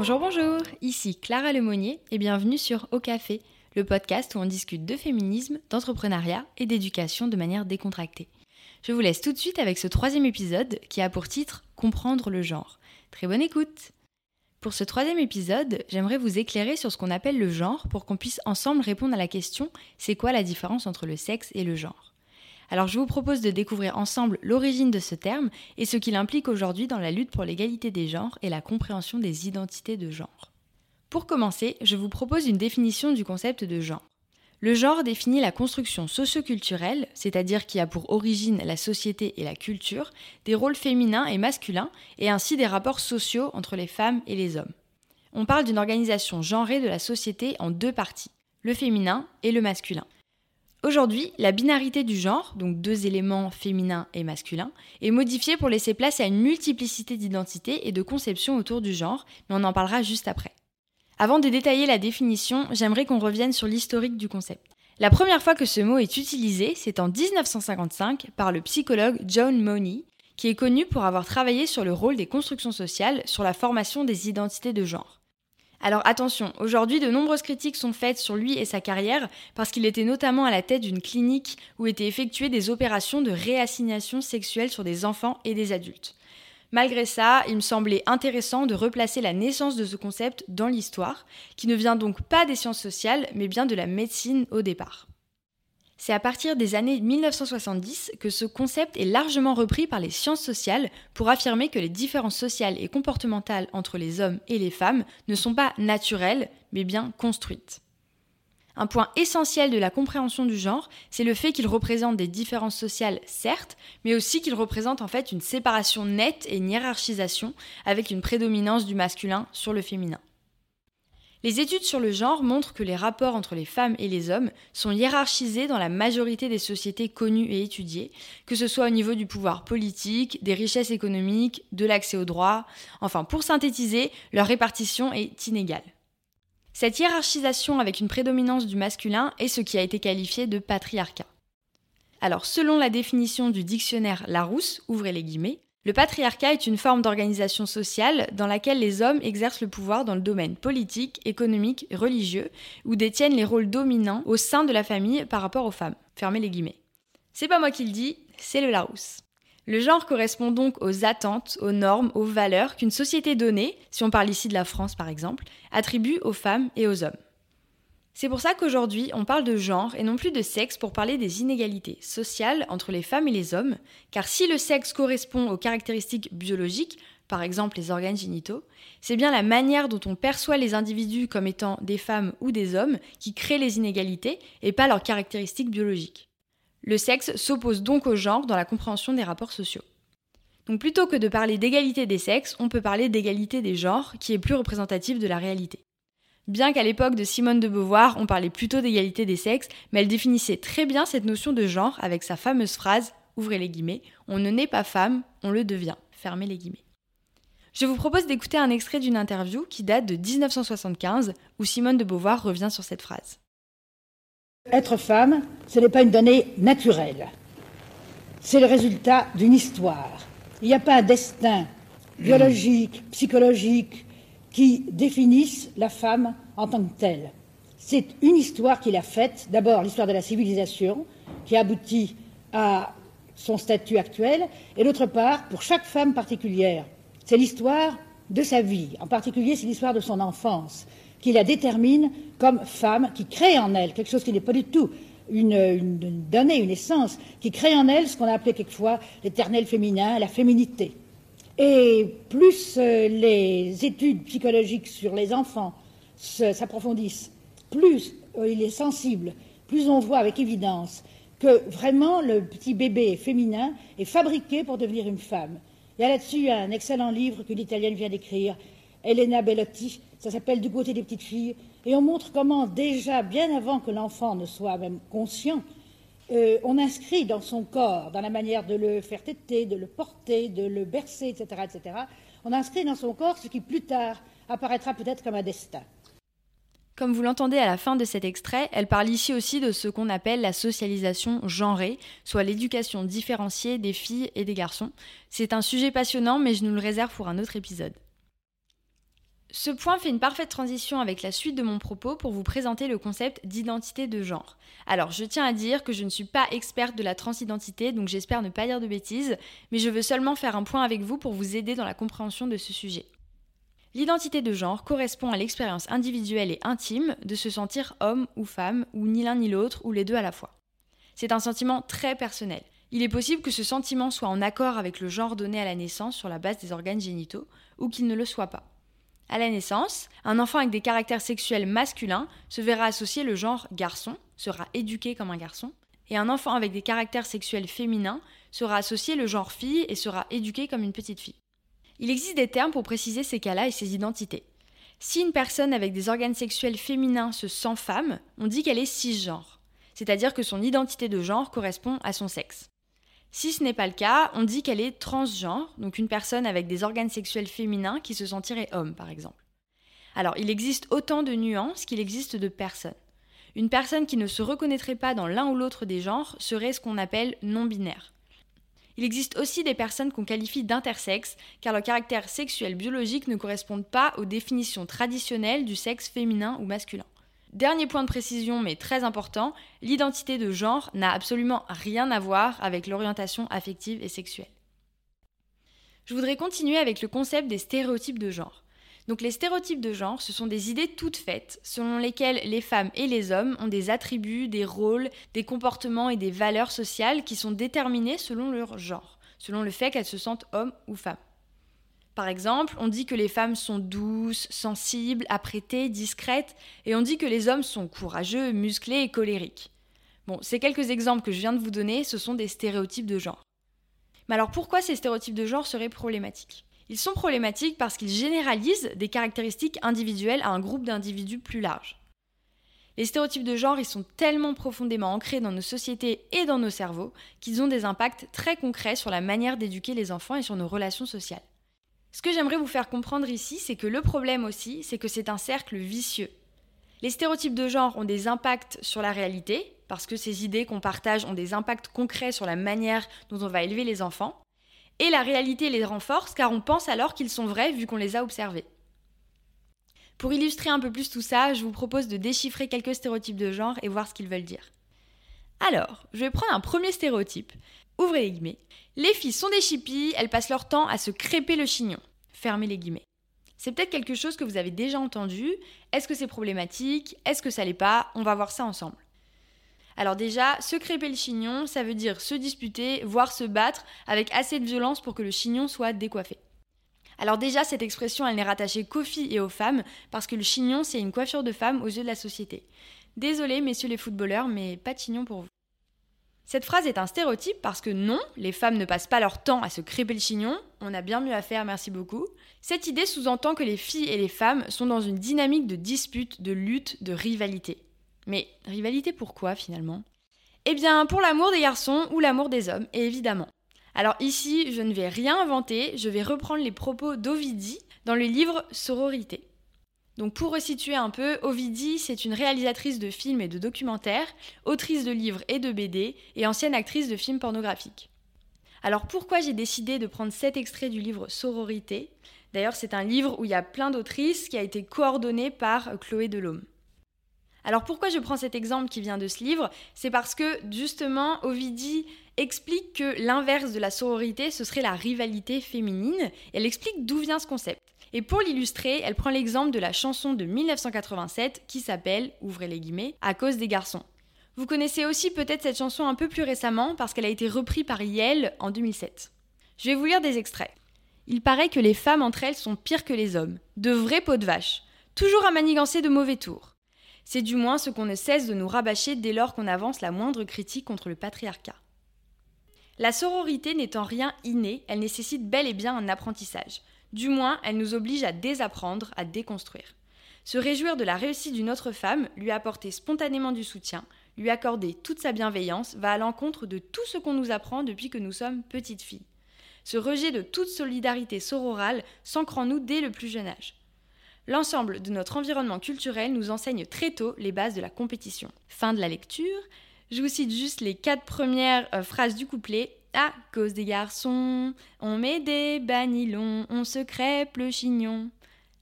Bonjour, bonjour, ici Clara Lemonnier et bienvenue sur Au Café, le podcast où on discute de féminisme, d'entrepreneuriat et d'éducation de manière décontractée. Je vous laisse tout de suite avec ce troisième épisode qui a pour titre Comprendre le genre. Très bonne écoute Pour ce troisième épisode, j'aimerais vous éclairer sur ce qu'on appelle le genre pour qu'on puisse ensemble répondre à la question c'est quoi la différence entre le sexe et le genre? Alors je vous propose de découvrir ensemble l'origine de ce terme et ce qu'il implique aujourd'hui dans la lutte pour l'égalité des genres et la compréhension des identités de genre. Pour commencer, je vous propose une définition du concept de genre. Le genre définit la construction socioculturelle, c'est-à-dire qui a pour origine la société et la culture, des rôles féminins et masculins, et ainsi des rapports sociaux entre les femmes et les hommes. On parle d'une organisation genrée de la société en deux parties, le féminin et le masculin. Aujourd'hui, la binarité du genre, donc deux éléments féminins et masculins, est modifiée pour laisser place à une multiplicité d'identités et de conceptions autour du genre, mais on en parlera juste après. Avant de détailler la définition, j'aimerais qu'on revienne sur l'historique du concept. La première fois que ce mot est utilisé, c'est en 1955 par le psychologue John Money, qui est connu pour avoir travaillé sur le rôle des constructions sociales sur la formation des identités de genre. Alors attention, aujourd'hui de nombreuses critiques sont faites sur lui et sa carrière parce qu'il était notamment à la tête d'une clinique où étaient effectuées des opérations de réassignation sexuelle sur des enfants et des adultes. Malgré ça, il me semblait intéressant de replacer la naissance de ce concept dans l'histoire, qui ne vient donc pas des sciences sociales, mais bien de la médecine au départ. C'est à partir des années 1970 que ce concept est largement repris par les sciences sociales pour affirmer que les différences sociales et comportementales entre les hommes et les femmes ne sont pas naturelles, mais bien construites. Un point essentiel de la compréhension du genre, c'est le fait qu'il représente des différences sociales, certes, mais aussi qu'il représente en fait une séparation nette et une hiérarchisation avec une prédominance du masculin sur le féminin. Les études sur le genre montrent que les rapports entre les femmes et les hommes sont hiérarchisés dans la majorité des sociétés connues et étudiées, que ce soit au niveau du pouvoir politique, des richesses économiques, de l'accès aux droits, enfin pour synthétiser, leur répartition est inégale. Cette hiérarchisation avec une prédominance du masculin est ce qui a été qualifié de patriarcat. Alors selon la définition du dictionnaire Larousse, ouvrez les guillemets, le patriarcat est une forme d'organisation sociale dans laquelle les hommes exercent le pouvoir dans le domaine politique, économique, religieux, ou détiennent les rôles dominants au sein de la famille par rapport aux femmes. Fermez les guillemets. C'est pas moi qui le dis, c'est le Larousse. Le genre correspond donc aux attentes, aux normes, aux valeurs qu'une société donnée, si on parle ici de la France par exemple, attribue aux femmes et aux hommes. C'est pour ça qu'aujourd'hui, on parle de genre et non plus de sexe pour parler des inégalités sociales entre les femmes et les hommes, car si le sexe correspond aux caractéristiques biologiques, par exemple les organes génitaux, c'est bien la manière dont on perçoit les individus comme étant des femmes ou des hommes qui crée les inégalités et pas leurs caractéristiques biologiques. Le sexe s'oppose donc au genre dans la compréhension des rapports sociaux. Donc plutôt que de parler d'égalité des sexes, on peut parler d'égalité des genres, qui est plus représentative de la réalité. Bien qu'à l'époque de Simone de Beauvoir, on parlait plutôt d'égalité des sexes, mais elle définissait très bien cette notion de genre avec sa fameuse phrase, ouvrez les guillemets, on ne naît pas femme, on le devient, fermez les guillemets. Je vous propose d'écouter un extrait d'une interview qui date de 1975 où Simone de Beauvoir revient sur cette phrase. Être femme, ce n'est pas une donnée naturelle. C'est le résultat d'une histoire. Il n'y a pas un destin biologique, psychologique, qui définissent la femme en tant que telle. C'est une histoire qu'il a faite, d'abord l'histoire de la civilisation, qui aboutit à son statut actuel, et d'autre part, pour chaque femme particulière, c'est l'histoire de sa vie, en particulier c'est l'histoire de son enfance, qui la détermine comme femme, qui crée en elle quelque chose qui n'est pas du tout une, une, donnée, une essence, qui crée en elle ce qu'on a appelé quelquefois l'éternel féminin, la féminité. Et plus euh, les études psychologiques sur les enfants s'approfondissent, plus euh, il est sensible, plus on voit avec évidence que vraiment le petit bébé féminin est fabriqué pour devenir une femme. Il y a là-dessus un excellent livre que l'Italienne vient d'écrire, Elena Bellotti, ça s'appelle Du côté des petites filles, et on montre comment déjà, bien avant que l'enfant ne soit même conscient, euh, on inscrit dans son corps, dans la manière de le faire téter, de le porter, de le bercer, etc., etc., on inscrit dans son corps ce qui plus tard apparaîtra peut-être comme un destin. Comme vous l'entendez à la fin de cet extrait, elle parle ici aussi de ce qu'on appelle la socialisation genrée, soit l'éducation différenciée des filles et des garçons. C'est un sujet passionnant, mais je nous le réserve pour un autre épisode. Ce point fait une parfaite transition avec la suite de mon propos pour vous présenter le concept d'identité de genre. Alors, je tiens à dire que je ne suis pas experte de la transidentité, donc j'espère ne pas dire de bêtises, mais je veux seulement faire un point avec vous pour vous aider dans la compréhension de ce sujet. L'identité de genre correspond à l'expérience individuelle et intime de se sentir homme ou femme, ou ni l'un ni l'autre, ou les deux à la fois. C'est un sentiment très personnel. Il est possible que ce sentiment soit en accord avec le genre donné à la naissance sur la base des organes génitaux, ou qu'il ne le soit pas. À la naissance, un enfant avec des caractères sexuels masculins se verra associer le genre garçon, sera éduqué comme un garçon, et un enfant avec des caractères sexuels féminins sera associé le genre fille et sera éduqué comme une petite fille. Il existe des termes pour préciser ces cas-là et ces identités. Si une personne avec des organes sexuels féminins se sent femme, on dit qu'elle est cisgenre, c'est-à-dire que son identité de genre correspond à son sexe. Si ce n'est pas le cas, on dit qu'elle est transgenre, donc une personne avec des organes sexuels féminins qui se sentirait homme, par exemple. Alors, il existe autant de nuances qu'il existe de personnes. Une personne qui ne se reconnaîtrait pas dans l'un ou l'autre des genres serait ce qu'on appelle non-binaire. Il existe aussi des personnes qu'on qualifie d'intersexes, car leur caractère sexuel biologique ne correspondent pas aux définitions traditionnelles du sexe féminin ou masculin. Dernier point de précision, mais très important, l'identité de genre n'a absolument rien à voir avec l'orientation affective et sexuelle. Je voudrais continuer avec le concept des stéréotypes de genre. Donc les stéréotypes de genre, ce sont des idées toutes faites selon lesquelles les femmes et les hommes ont des attributs, des rôles, des comportements et des valeurs sociales qui sont déterminés selon leur genre, selon le fait qu'elles se sentent hommes ou femmes. Par exemple, on dit que les femmes sont douces, sensibles, apprêtées, discrètes, et on dit que les hommes sont courageux, musclés et colériques. Bon, ces quelques exemples que je viens de vous donner, ce sont des stéréotypes de genre. Mais alors pourquoi ces stéréotypes de genre seraient problématiques? Ils sont problématiques parce qu'ils généralisent des caractéristiques individuelles à un groupe d'individus plus large. Les stéréotypes de genre, ils sont tellement profondément ancrés dans nos sociétés et dans nos cerveaux qu'ils ont des impacts très concrets sur la manière d'éduquer les enfants et sur nos relations sociales. Ce que j'aimerais vous faire comprendre ici, c'est que le problème aussi, c'est que c'est un cercle vicieux. Les stéréotypes de genre ont des impacts sur la réalité, parce que ces idées qu'on partage ont des impacts concrets sur la manière dont on va élever les enfants, et la réalité les renforce car on pense alors qu'ils sont vrais vu qu'on les a observés. Pour illustrer un peu plus tout ça, je vous propose de déchiffrer quelques stéréotypes de genre et voir ce qu'ils veulent dire. Alors, je vais prendre un premier stéréotype. Ouvrez les guillemets. Les filles sont des chippies, elles passent leur temps à se crêper le chignon. Fermez les guillemets. C'est peut-être quelque chose que vous avez déjà entendu. Est-ce que c'est problématique? Est-ce que ça l'est pas? On va voir ça ensemble. Alors déjà, se crêper le chignon, ça veut dire se disputer, voire se battre avec assez de violence pour que le chignon soit décoiffé. Alors déjà, cette expression, elle n'est rattachée qu'aux filles et aux femmes, parce que le chignon, c'est une coiffure de femme aux yeux de la société. Désolé, messieurs les footballeurs, mais chignon pour vous. Cette phrase est un stéréotype parce que non, les femmes ne passent pas leur temps à se crêper le chignon, on a bien mieux à faire, merci beaucoup. Cette idée sous-entend que les filles et les femmes sont dans une dynamique de dispute, de lutte, de rivalité. Mais rivalité pourquoi finalement? Eh bien pour l'amour des garçons ou l'amour des hommes, évidemment. Alors ici, je ne vais rien inventer, je vais reprendre les propos d'Ovidie dans le livre Sororité. Donc pour resituer un peu, Ovidie, c'est une réalisatrice de films et de documentaires, autrice de livres et de BD, et ancienne actrice de films pornographiques. Alors pourquoi j'ai décidé de prendre cet extrait du livre Sororité? D'ailleurs, c'est un livre où il y a plein d'autrices qui a été coordonné par Chloé Delhomme. Alors pourquoi je prends cet exemple qui vient de ce livre? C'est parce que justement Ovidie explique que l'inverse de la sororité, ce serait la rivalité féminine. Elle explique d'où vient ce concept. Et pour l'illustrer, elle prend l'exemple de la chanson de 1987 qui s'appelle, ouvrez les guillemets, À cause des garçons. Vous connaissez aussi peut-être cette chanson un peu plus récemment parce qu'elle a été reprise par Yale en 2007. Je vais vous lire des extraits. Il paraît que les femmes entre elles sont pires que les hommes, de vrais pots de vache, toujours à manigancer de mauvais tours. C'est du moins ce qu'on ne cesse de nous rabâcher dès lors qu'on avance la moindre critique contre le patriarcat. La sororité en rien innée, elle nécessite bel et bien un apprentissage. Du moins, elle nous oblige à désapprendre, à déconstruire. Se réjouir de la réussite d'une autre femme, lui apporter spontanément du soutien, lui accorder toute sa bienveillance, va à l'encontre de tout ce qu'on nous apprend depuis que nous sommes petites filles. Ce rejet de toute solidarité sororale s'ancre en nous dès le plus jeune âge. L'ensemble de notre environnement culturel nous enseigne très tôt les bases de la compétition. Fin de la lecture. Je vous cite juste les quatre premières euh, phrases du couplet à cause des garçons, on met des banilons, on se crêpe le chignon.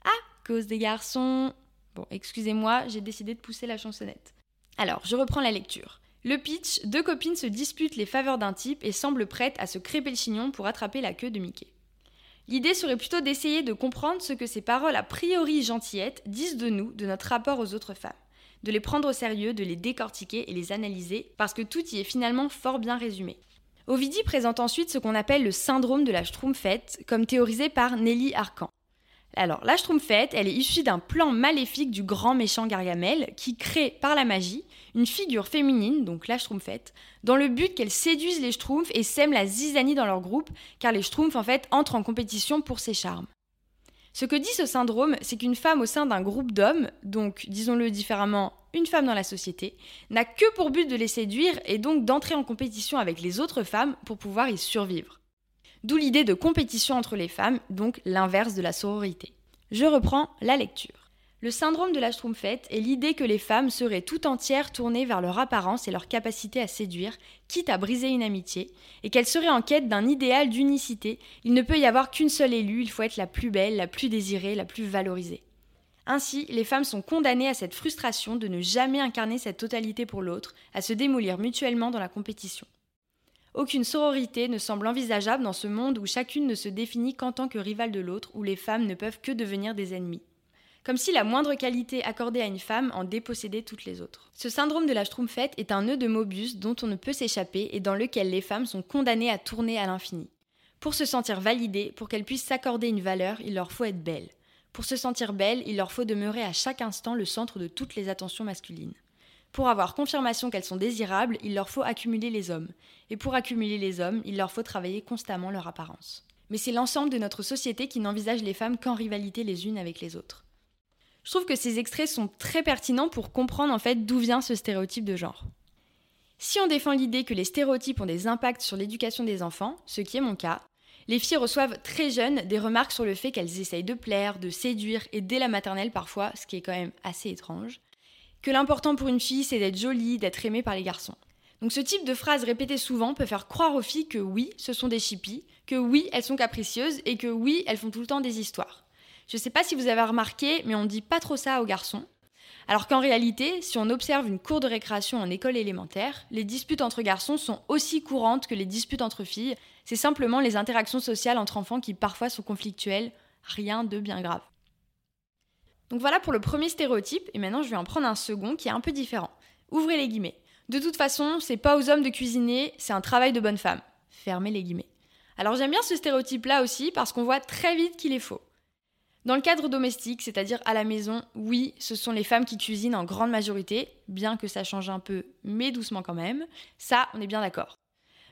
À cause des garçons. Bon, excusez-moi, j'ai décidé de pousser la chansonnette. Alors, je reprends la lecture. Le pitch, deux copines se disputent les faveurs d'un type et semblent prêtes à se crêper le chignon pour attraper la queue de Mickey. L'idée serait plutôt d'essayer de comprendre ce que ces paroles a priori gentillettes disent de nous, de notre rapport aux autres femmes. De les prendre au sérieux, de les décortiquer et les analyser, parce que tout y est finalement fort bien résumé. Ovidie présente ensuite ce qu'on appelle le syndrome de la Schtroumpfette, comme théorisé par Nelly Arcan. Alors, la Schtroumpfette, elle est issue d'un plan maléfique du grand méchant Gargamel qui crée par la magie une figure féminine, donc la Schtroumpfette, dans le but qu'elle séduise les Schtroumpfs et sème la zizanie dans leur groupe, car les Schtroumpfs en fait entrent en compétition pour ses charmes. Ce que dit ce syndrome, c'est qu'une femme au sein d'un groupe d'hommes, donc disons-le différemment, une femme dans la société, n'a que pour but de les séduire et donc d'entrer en compétition avec les autres femmes pour pouvoir y survivre. D'où l'idée de compétition entre les femmes, donc l'inverse de la sororité. Je reprends la lecture. Le syndrome de la Schtroumpfette est l'idée que les femmes seraient tout entières tournées vers leur apparence et leur capacité à séduire, quitte à briser une amitié, et qu'elles seraient en quête d'un idéal d'unicité. Il ne peut y avoir qu'une seule élue, il faut être la plus belle, la plus désirée, la plus valorisée. Ainsi, les femmes sont condamnées à cette frustration de ne jamais incarner cette totalité pour l'autre, à se démolir mutuellement dans la compétition. Aucune sororité ne semble envisageable dans ce monde où chacune ne se définit qu'en tant que rivale de l'autre, où les femmes ne peuvent que devenir des ennemis. Comme si la moindre qualité accordée à une femme en dépossédait toutes les autres. Ce syndrome de la Schtroumpfette est un nœud de Mobius dont on ne peut s'échapper et dans lequel les femmes sont condamnées à tourner à l'infini. Pour se sentir validées, pour qu'elles puissent s'accorder une valeur, il leur faut être belles. Pour se sentir belles, il leur faut demeurer à chaque instant le centre de toutes les attentions masculines. Pour avoir confirmation qu'elles sont désirables, il leur faut accumuler les hommes. Et pour accumuler les hommes, il leur faut travailler constamment leur apparence. Mais c'est l'ensemble de notre société qui n'envisage les femmes qu'en rivalité les unes avec les autres. Je trouve que ces extraits sont très pertinents pour comprendre en fait d'où vient ce stéréotype de genre. Si on défend l'idée que les stéréotypes ont des impacts sur l'éducation des enfants, ce qui est mon cas, les filles reçoivent très jeunes des remarques sur le fait qu'elles essayent de plaire, de séduire et dès la maternelle parfois, ce qui est quand même assez étrange que l'important pour une fille, c'est d'être jolie, d'être aimée par les garçons. Donc ce type de phrase répétée souvent peut faire croire aux filles que oui, ce sont des chippies, que oui, elles sont capricieuses et que oui, elles font tout le temps des histoires. Je sais pas si vous avez remarqué, mais on ne dit pas trop ça aux garçons. Alors qu'en réalité, si on observe une cour de récréation en école élémentaire, les disputes entre garçons sont aussi courantes que les disputes entre filles. C'est simplement les interactions sociales entre enfants qui parfois sont conflictuelles, rien de bien grave. Donc voilà pour le premier stéréotype, et maintenant je vais en prendre un second qui est un peu différent. Ouvrez les guillemets. De toute façon, c'est pas aux hommes de cuisiner, c'est un travail de bonne femme. Fermez les guillemets. Alors j'aime bien ce stéréotype-là aussi parce qu'on voit très vite qu'il est faux. Dans le cadre domestique, c'est-à-dire à la maison, oui, ce sont les femmes qui cuisinent en grande majorité, bien que ça change un peu, mais doucement quand même. Ça, on est bien d'accord.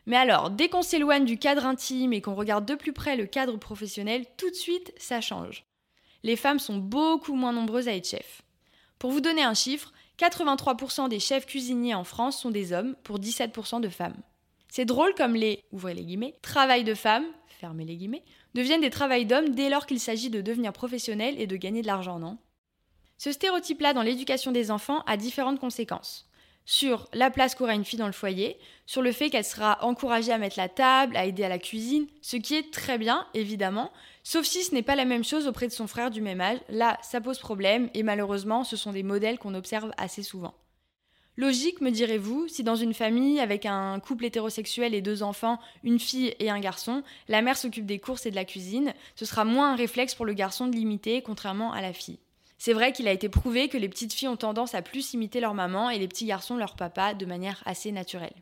Mais alors, dès qu'on s'éloigne du cadre intime et qu'on regarde de plus près le cadre professionnel, tout de suite, ça change les femmes sont beaucoup moins nombreuses à être chefs. Pour vous donner un chiffre, 83% des chefs cuisiniers en France sont des hommes pour 17% de femmes. C'est drôle comme les, ouvrez les guillemets, travail de femmes, fermez les guillemets, deviennent des travails d'hommes dès lors qu'il s'agit de devenir professionnel et de gagner de l'argent, non? Ce stéréotype-là dans l'éducation des enfants a différentes conséquences sur la place qu'aura une fille dans le foyer, sur le fait qu'elle sera encouragée à mettre la table, à aider à la cuisine, ce qui est très bien, évidemment, sauf si ce n'est pas la même chose auprès de son frère du même âge. Là, ça pose problème, et malheureusement, ce sont des modèles qu'on observe assez souvent. Logique, me direz-vous, si dans une famille avec un couple hétérosexuel et deux enfants, une fille et un garçon, la mère s'occupe des courses et de la cuisine, ce sera moins un réflexe pour le garçon de l'imiter, contrairement à la fille. C'est vrai qu'il a été prouvé que les petites filles ont tendance à plus imiter leur maman et les petits garçons leur papa de manière assez naturelle.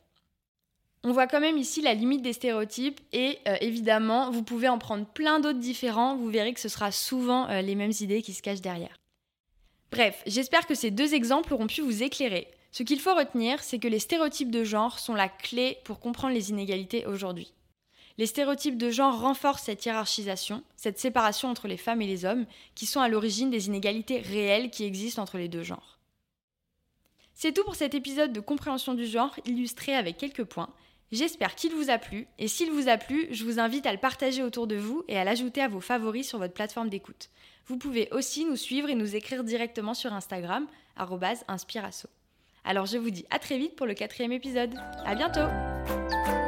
On voit quand même ici la limite des stéréotypes et euh, évidemment, vous pouvez en prendre plein d'autres différents, vous verrez que ce sera souvent euh, les mêmes idées qui se cachent derrière. Bref, j'espère que ces deux exemples auront pu vous éclairer. Ce qu'il faut retenir, c'est que les stéréotypes de genre sont la clé pour comprendre les inégalités aujourd'hui. Les stéréotypes de genre renforcent cette hiérarchisation, cette séparation entre les femmes et les hommes, qui sont à l'origine des inégalités réelles qui existent entre les deux genres. C'est tout pour cet épisode de compréhension du genre illustré avec quelques points. J'espère qu'il vous a plu, et s'il vous a plu, je vous invite à le partager autour de vous et à l'ajouter à vos favoris sur votre plateforme d'écoute. Vous pouvez aussi nous suivre et nous écrire directement sur Instagram, inspirasso. Alors je vous dis à très vite pour le quatrième épisode. À bientôt!